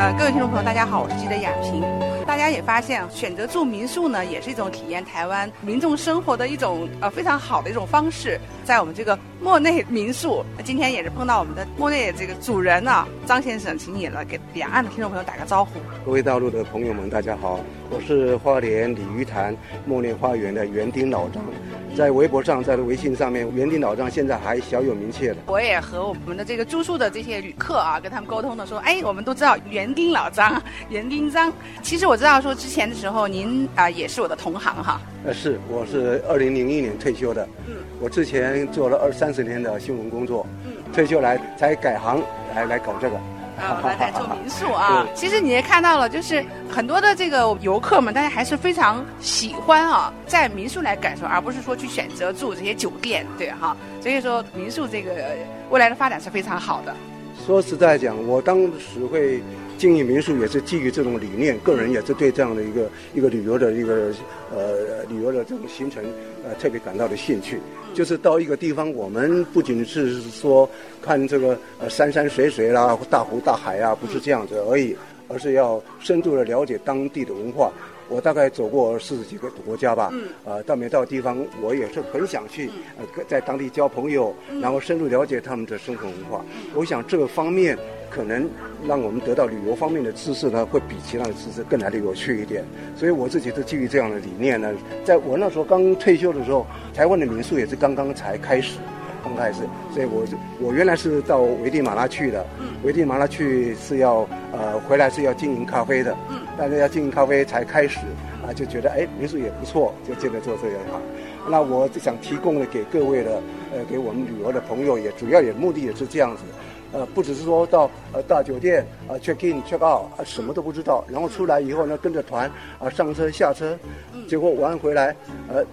呃，各位听众朋友，大家好，我是记者雅萍。大家也发现，选择住民宿呢，也是一种体验台湾民众生活的一种呃非常好的一种方式。在我们这个莫内民宿，今天也是碰到我们的莫内这个主人啊，张先生，请你了给两岸的听众朋友打个招呼。各位大陆的朋友们，大家好，我是花莲鲤鱼潭莫内花园的园丁老张。在微博上，在微信上面，园丁老张现在还小有名气的。我也和我们的这个住宿的这些旅客啊，跟他们沟通的说，哎，我们都知道园丁老张，园丁张。其实我知道说之前的时候，您啊也是我的同行哈。呃，是，我是二零零一年退休的。嗯。我之前做了二三十年的新闻工作。嗯。退休来才改行来来搞这个。啊，我来在做民宿啊！其实你也看到了，就是很多的这个游客们，大家还是非常喜欢啊，在民宿来感受，而不是说去选择住这些酒店，对哈。所以说，民宿这个未来的发展是非常好的。说实在讲，我当时会。经营民宿也是基于这种理念，个人也是对这样的一个一个旅游的一个呃旅游的这种行程呃特别感到的兴趣。就是到一个地方，我们不仅是说看这个呃山山水水啦、大湖大海啊，不是这样子而已，而是要深度的了解当地的文化。我大概走过四十几个国家吧，呃，到每到地方，我也是很想去呃在当地交朋友，然后深入了解他们的生活文化。我想这个方面。可能让我们得到旅游方面的知识呢，会比其他的知识更来的有趣一点。所以我自己是基于这样的理念呢，在我那时候刚退休的时候，台湾的民宿也是刚刚才开始，刚开始。所以我我原来是到危地马拉去的，危地马拉去是要呃回来是要经营咖啡的，但是要经营咖啡才开始啊，就觉得哎民宿也不错，就进来做这个行。那我就想提供的给各位的呃给我们旅游的朋友，也主要也目的也是这样子。呃，不只是说到呃大酒店啊 check in check out 啊什么都不知道，然后出来以后呢跟着团啊上车下车，结果玩回来呃，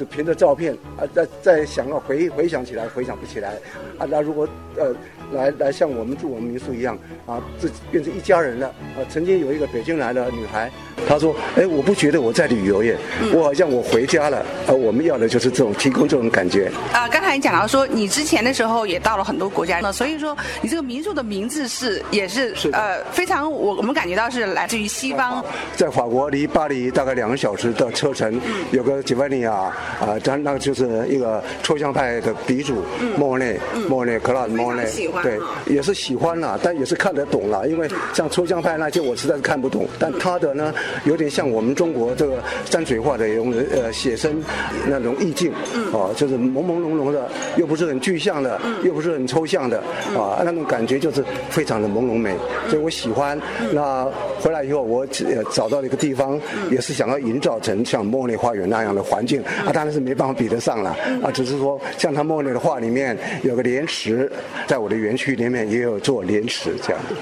只凭着照片啊再再想要回回想起来回想不起来啊那如果呃。来来，像我们住我们民宿一样啊，自己变成一家人了啊。曾经有一个北京来的女孩，她说：“哎，我不觉得我在旅游耶，我好像我回家了。”啊，我们要的就是这种提供这种感觉。啊，刚才你讲到说，你之前的时候也到了很多国家，那所以说你这个民宿的名字是也是呃非常我我们感觉到是来自于西方。在法国，离巴黎大概两个小时的车程，有个几万尼亚啊，咱那个就是一个抽象派的鼻祖莫内，莫内克拉莫内。对，也是喜欢了，但也是看得懂了。因为像抽象派那些，我实在是看不懂。但他的呢，有点像我们中国这个山水画的一种呃写生那种意境，哦，就是朦朦胧胧的，又不是很具象的，又不是很抽象的，啊，那种感觉就是非常的朦胧美，所以我喜欢。那回来以后，我找到了一个地方，也是想要营造成像莫内花园那样的环境，啊，当然是没办法比得上了，啊，只是说像他莫内的画里面有个莲池，在我的园。区里面也有做莲池这样的，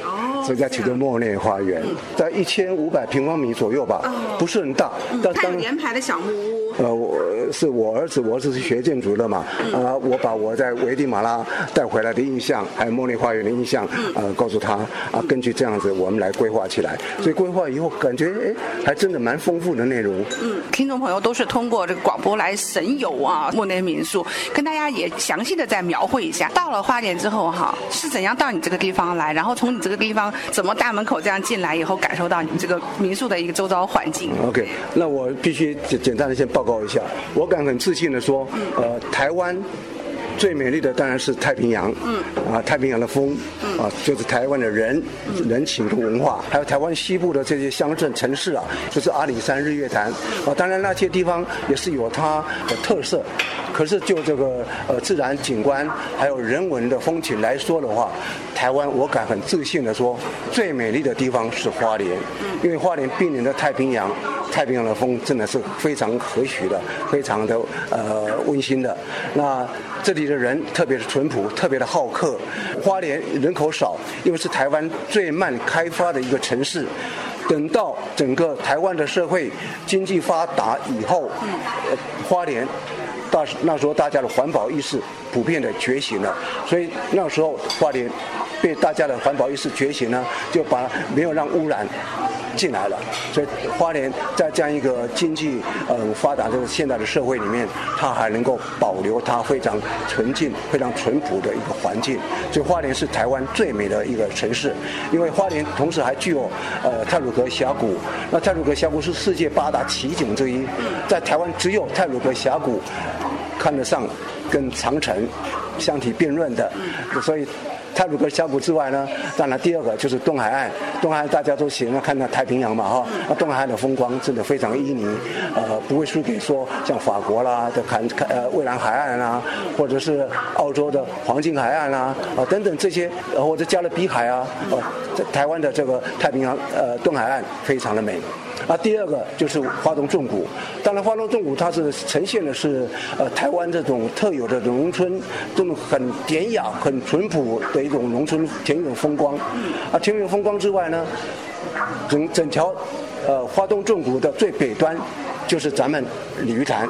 所以在其中莫内花园在一千五百平方米左右吧，不是很大。但它有连排的小木屋。呃，我是我儿子，我儿子是学建筑的嘛，啊，我把我在危地马拉带回来的印象，还有莫内花园的印象，呃，告诉他，啊，根据这样子，我们来规划起来。所以规划以后，感觉哎，还真的蛮丰富的内容。嗯，听众朋友都是通过这个广播来神游啊，莫内民宿，跟大家也详细的再描绘一下。到了花莲之后哈，是怎样到你这个地方来，然后从你这个地方怎么大门口这样进来以后，感受到你们这个民宿的一个周遭环境。OK，那我必须简简单的先。报告一下，我敢很自信的说，呃，台湾。最美丽的当然是太平洋，嗯，啊，太平洋的风，嗯。啊，就是台湾的人，人情和文化，还有台湾西部的这些乡镇城市啊，就是阿里山、日月潭，啊，当然那些地方也是有它的特色，可是就这个呃自然景观还有人文的风情来说的话，台湾我敢很自信的说，最美丽的地方是花莲，因为花莲濒临的太平洋，太平洋的风真的是非常和煦的，非常的呃温馨的，那这里。的人特别的淳朴，特别的好客。花莲人口少，因为是台湾最慢开发的一个城市。等到整个台湾的社会经济发达以后，花莲大那时候大家的环保意识普遍的觉醒了，所以那时候花莲被大家的环保意识觉醒呢，就把没有让污染。进来了，所以花莲在这样一个经济呃发达的现代的社会里面，它还能够保留它非常纯净、非常淳朴的一个环境。所以花莲是台湾最美的一个城市，因为花莲同时还具有呃泰鲁阁峡谷。那泰鲁阁峡谷是世界八大奇景之一，在台湾只有泰鲁阁峡谷看得上跟长城相提并论的，所以。泰鲁格峡谷之外呢，当然第二个就是东海岸。东海岸大家都喜欢看到太平洋嘛，哈。那东海岸的风光真的非常旖旎，呃，不会输给说像法国啦的坎坎呃蔚蓝海岸啦，或者是澳洲的黄金海岸啦，啊等等这些，或者加勒比海啊，呃，台湾的这个太平洋呃东海岸非常的美。啊，第二个就是花东纵谷，当然花东纵谷它是呈现的是呃台湾这种特有的农村这种很典雅、很淳朴的一种农村田园风光。啊，田园风光之外呢，整整条呃花东纵谷的最北端就是咱们鲤鱼潭，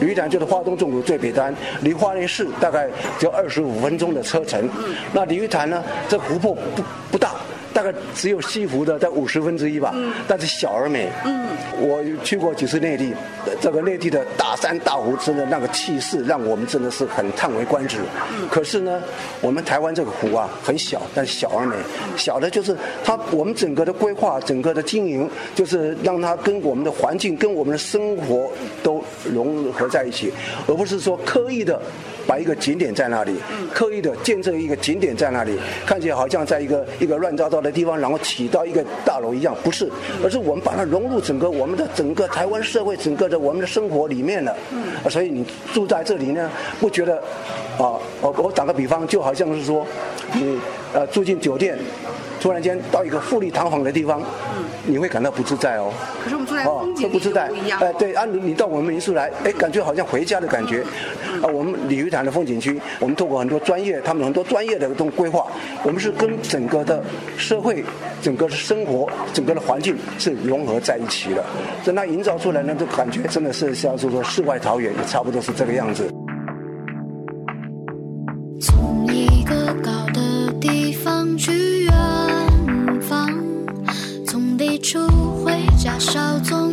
鲤鱼潭就是花东纵谷最北端，离花莲市大概只有二十五分钟的车程。那鲤鱼潭呢，这湖泊不不大。大概只有西湖的在五十分之一吧，但是小而美。嗯，我去过几次内地，这个内地的大山大湖真的那个气势，让我们真的是很叹为观止。可是呢，我们台湾这个湖啊很小，但小而美。小的就是它，我们整个的规划、整个的经营，就是让它跟我们的环境、跟我们的生活都融合在一起，而不是说刻意的。把一个景点在那里，刻意的建设一个景点在那里，看起来好像在一个一个乱糟糟的地方，然后起到一个大楼一样，不是，而是我们把它融入整个我们的整个台湾社会，整个的我们的生活里面了。嗯，所以你住在这里呢，不觉得？啊，我我打个比方，就好像是说，你呃住进酒店。突然间到一个富丽堂皇的地方，你会感到不自在哦。可是我们住在风景不自在。哎，对，啊，你你到我们民宿来，哎，感觉好像回家的感觉。啊，我们鲤鱼潭的风景区，我们透过很多专业，他们很多专业的这种规划，我们是跟整个的社会、整个的生活、整个的环境是融合在一起的。所以那营造出来呢，这感觉真的是像是说世外桃源，也差不多是这个样子。从一个高的地方去。回家稍